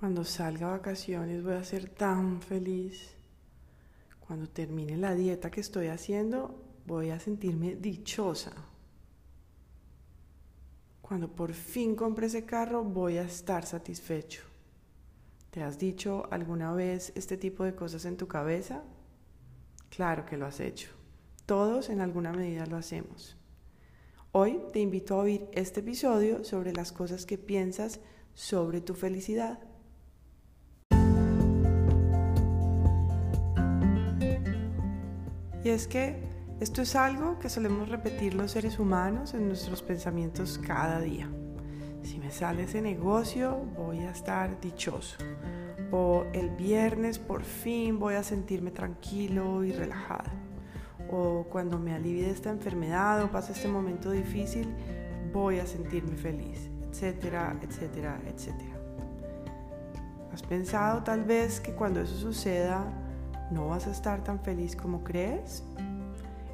Cuando salga a vacaciones voy a ser tan feliz. Cuando termine la dieta que estoy haciendo voy a sentirme dichosa. Cuando por fin compre ese carro voy a estar satisfecho. ¿Te has dicho alguna vez este tipo de cosas en tu cabeza? Claro que lo has hecho. Todos en alguna medida lo hacemos. Hoy te invito a oír este episodio sobre las cosas que piensas sobre tu felicidad. Y es que esto es algo que solemos repetir los seres humanos en nuestros pensamientos cada día. Si me sale ese negocio, voy a estar dichoso. O el viernes por fin voy a sentirme tranquilo y relajado o cuando me alivie de esta enfermedad o pase este momento difícil, voy a sentirme feliz, etcétera, etcétera, etcétera. ¿Has pensado tal vez que cuando eso suceda no vas a estar tan feliz como crees?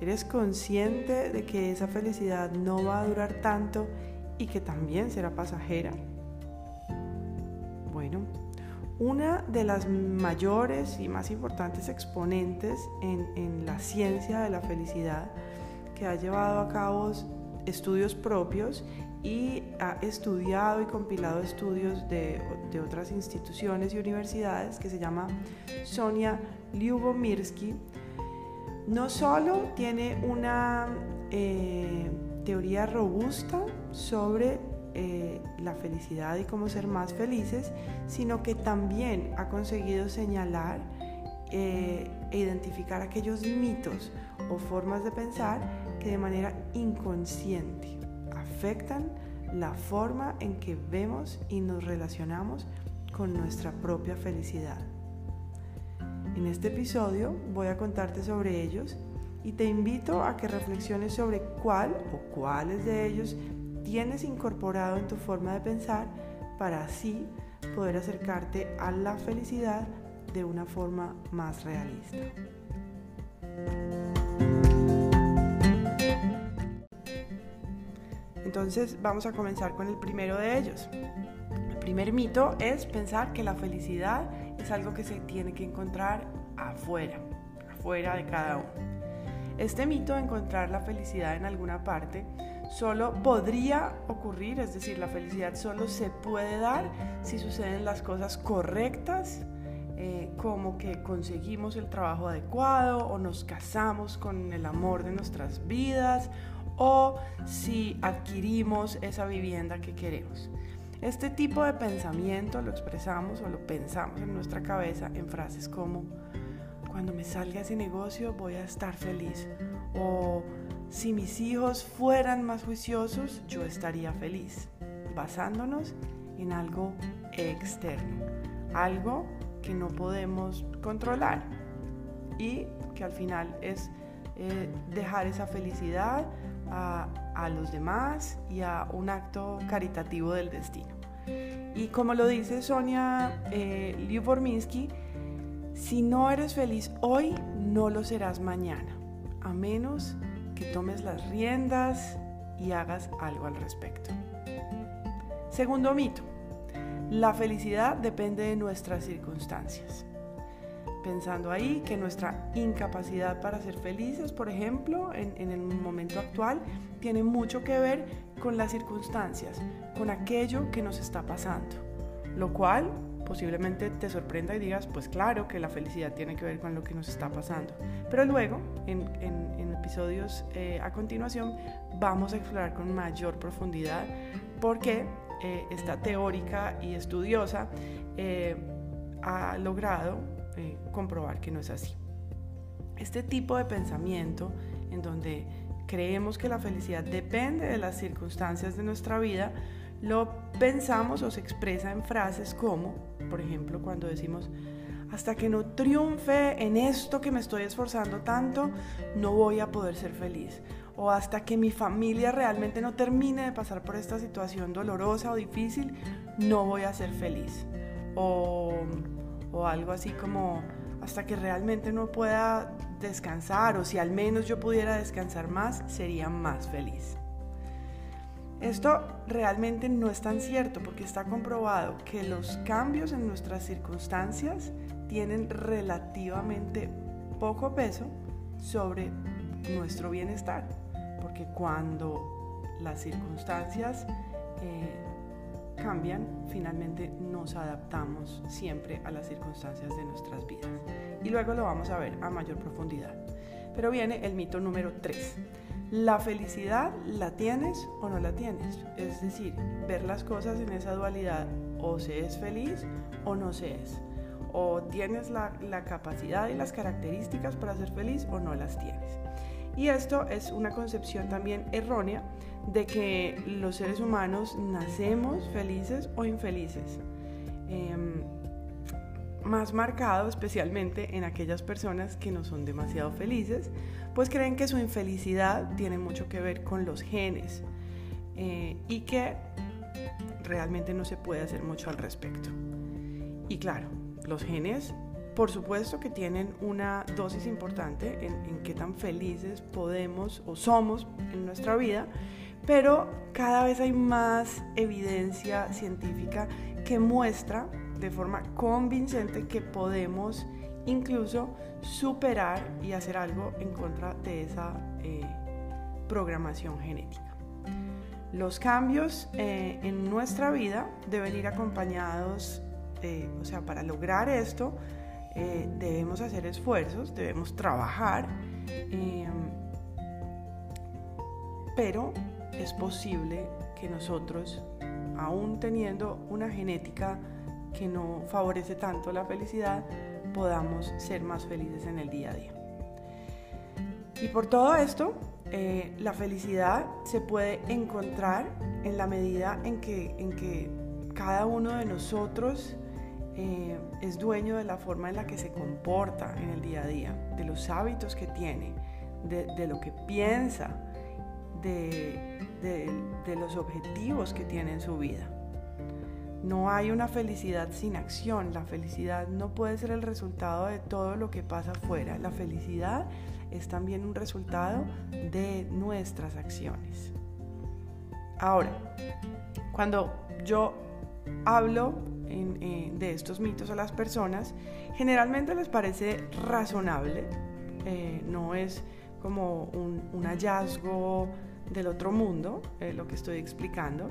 ¿Eres consciente de que esa felicidad no va a durar tanto y que también será pasajera? Bueno, una de las mayores y más importantes exponentes en, la ciencia de la felicidad que ha llevado a cabo estudios propios y ha estudiado y compilado estudios de, otras instituciones y universidades que se llama Sonia Lyubomirsky, no solo tiene una eh, teoría robusta sobre eh, la felicidad y cómo ser más felices, sino que también ha conseguido señalar eh, e identificar aquellos mitos o formas de pensar que de manera inconsciente afectan la forma en que vemos y nos relacionamos con nuestra propia felicidad. En este episodio voy a contarte sobre ellos y te invito a que reflexiones sobre cuál o cuáles de ellos tienes incorporado en tu forma de pensar para así poder acercarte a la felicidad de una forma más realista. Entonces vamos a comenzar con el primero de ellos. El primer mito es pensar que la felicidad es algo que se tiene que encontrar afuera, afuera de cada uno. Este mito de encontrar la felicidad en alguna parte solo podría ocurrir, es decir, la felicidad solo se puede dar si suceden las cosas correctas, eh, como que conseguimos el trabajo adecuado o nos casamos con el amor de nuestras vidas o si adquirimos esa vivienda que queremos. Este tipo de pensamiento lo expresamos o lo pensamos en nuestra cabeza en frases como, cuando me salga ese negocio voy a estar feliz o si mis hijos fueran más juiciosos, yo estaría feliz, basándonos en algo externo, algo que no podemos controlar y que al final es eh, dejar esa felicidad a, los demás y a un acto caritativo del destino. Y como lo dice Sonia eh, si no eres feliz hoy, no lo serás mañana, a menos que tomes las riendas y hagas algo al respecto. Segundo mito, la felicidad depende de nuestras circunstancias. Pensando ahí que nuestra incapacidad para ser felices, por ejemplo, en, en, el momento actual, tiene mucho que ver con las circunstancias, con aquello que nos está pasando, lo cual posiblemente te sorprenda y digas, pues claro que la felicidad tiene que ver con lo que nos está pasando. Pero luego, en, episodios eh, a continuación, vamos a explorar con mayor profundidad por qué eh, esta teórica y estudiosa eh, ha logrado comprobar que no es así. Este tipo de pensamiento en donde creemos que la felicidad depende de las circunstancias de nuestra vida, lo pensamos o se expresa en frases como, por ejemplo, cuando decimos, hasta que no triunfe en esto que me estoy esforzando tanto, no voy a poder ser feliz. O hasta que mi familia realmente no termine de pasar por esta situación dolorosa o difícil, no voy a ser feliz. O, o algo así como, hasta que realmente no pueda descansar, o si al menos yo pudiera descansar más, sería más feliz. Esto realmente no es tan cierto porque está comprobado que los cambios en nuestras circunstancias tienen relativamente poco peso sobre nuestro bienestar, porque cuando las circunstancias eh, cambian, finalmente nos adaptamos siempre a las circunstancias de nuestras vidas. Y luego lo vamos a ver a mayor profundidad. Pero viene el mito número 3. La felicidad la tienes o no la tienes. Es decir, ver las cosas en esa dualidad, o se es feliz o no se es. O tienes la, la capacidad y las características para ser feliz o no las tienes. Y esto es una concepción también errónea de que los seres humanos nacemos felices o infelices. Em, más marcado especialmente en aquellas personas que no son demasiado felices, pues creen que su infelicidad tiene mucho que ver con los genes eh, y que realmente no se puede hacer mucho al respecto. Y claro, los genes por supuesto que tienen una dosis importante en, qué tan felices podemos o somos en nuestra vida, pero cada vez hay más evidencia científica que muestra de forma convincente que podemos incluso superar y hacer algo en contra de esa eh, programación genética. Los cambios eh, en nuestra vida deben ir acompañados, eh, o sea, para lograr esto debemos hacer esfuerzos, debemos trabajar, em, pero es posible que nosotros, aún teniendo una genética que no favorece tanto la felicidad, podamos ser más felices en el día a día. Y por todo esto, eh, la felicidad se puede encontrar en la medida en que, en que cada uno de nosotros eh, es dueño de la forma en la que se comporta en el día a día, de los hábitos que tiene, de, lo que piensa, de, de, de los objetivos que tiene en su vida. No hay una felicidad sin acción. La felicidad no puede ser el resultado de todo lo que pasa afuera. La felicidad es también un resultado de nuestras acciones. Ahora, cuando yo hablo eh, de estos mitos a las personas, generalmente les parece razonable, eh, no es como un, hallazgo del otro mundo, eh, lo que estoy explicando.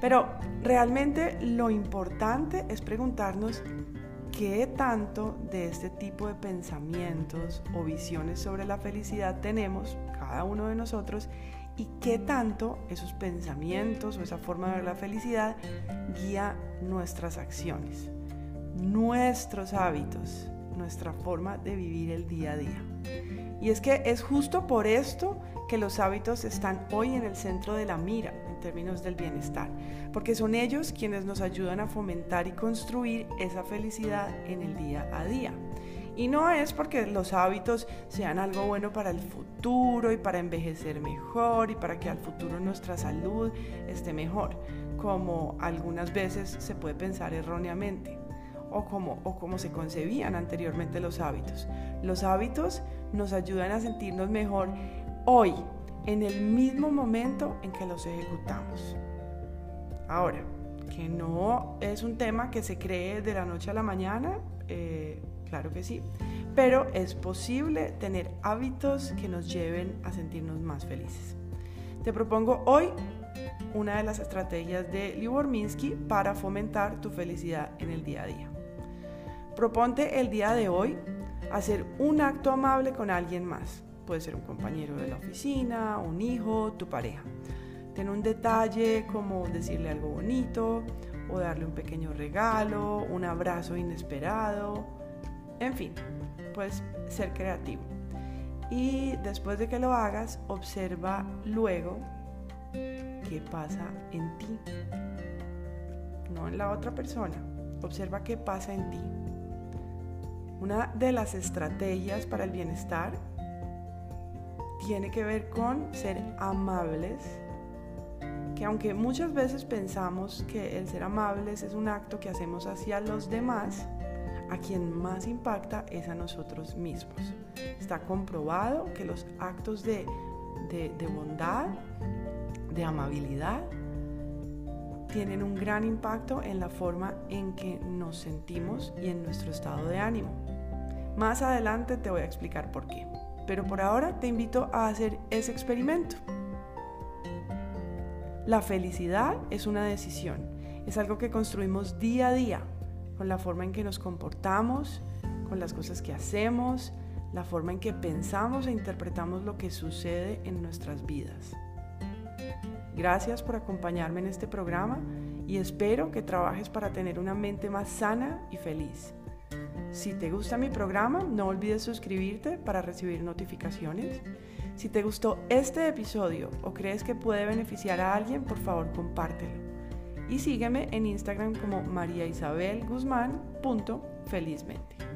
Pero realmente lo importante es preguntarnos qué tanto de este tipo de pensamientos o visiones sobre la felicidad tenemos cada uno de nosotros y qué tanto esos pensamientos o esa forma de ver la felicidad guía nuestras acciones, nuestros hábitos, nuestra forma de vivir el día a día. Y es que es justo por esto que los hábitos están hoy en el centro de la mira en términos del bienestar, porque son ellos quienes nos ayudan a fomentar y construir esa felicidad en el día a día. Y no es porque los hábitos sean algo bueno para el futuro y para envejecer mejor y para que al futuro nuestra salud esté mejor, como algunas veces se puede pensar erróneamente o como, o como se concebían anteriormente los hábitos. Los hábitos nos ayudan a sentirnos mejor hoy, en el mismo momento en que los ejecutamos. Ahora, que no es un tema que se cree de la noche a la mañana, eh, claro que sí, pero es posible tener hábitos que nos lleven a sentirnos más felices. Te propongo hoy una de las estrategias de Libor Minsky para fomentar tu felicidad en el día a día. Proponte el día de hoy hacer un acto amable con alguien más. Puede ser un compañero de la oficina, un hijo, tu pareja. Ten un detalle como decirle algo bonito o darle un pequeño regalo, un abrazo inesperado. En fin, puedes ser creativo. Y después de que lo hagas, observa luego qué pasa en ti, no en la otra persona. Observa qué pasa en ti. Una de las estrategias para el bienestar tiene que ver con ser amables, que aunque muchas veces pensamos que el ser amables es un acto que hacemos hacia los demás, a quien más impacta es a nosotros mismos. Está comprobado que los actos de, de, bondad, de amabilidad, tienen un gran impacto en la forma en que nos sentimos y en nuestro estado de ánimo. Más adelante te voy a explicar por qué, pero por ahora te invito a hacer ese experimento. La felicidad es una decisión, es algo que construimos día a día, con la forma en que nos comportamos, con las cosas que hacemos, la forma en que pensamos e interpretamos lo que sucede en nuestras vidas. Gracias por acompañarme en este programa y espero que trabajes para tener una mente más sana y feliz. Si te gusta mi programa, no olvides suscribirte para recibir notificaciones. Si te gustó este episodio o crees que puede beneficiar a alguien, por favor compártelo. Y sígueme en Instagram como mariaisabelguzmán.felizmente.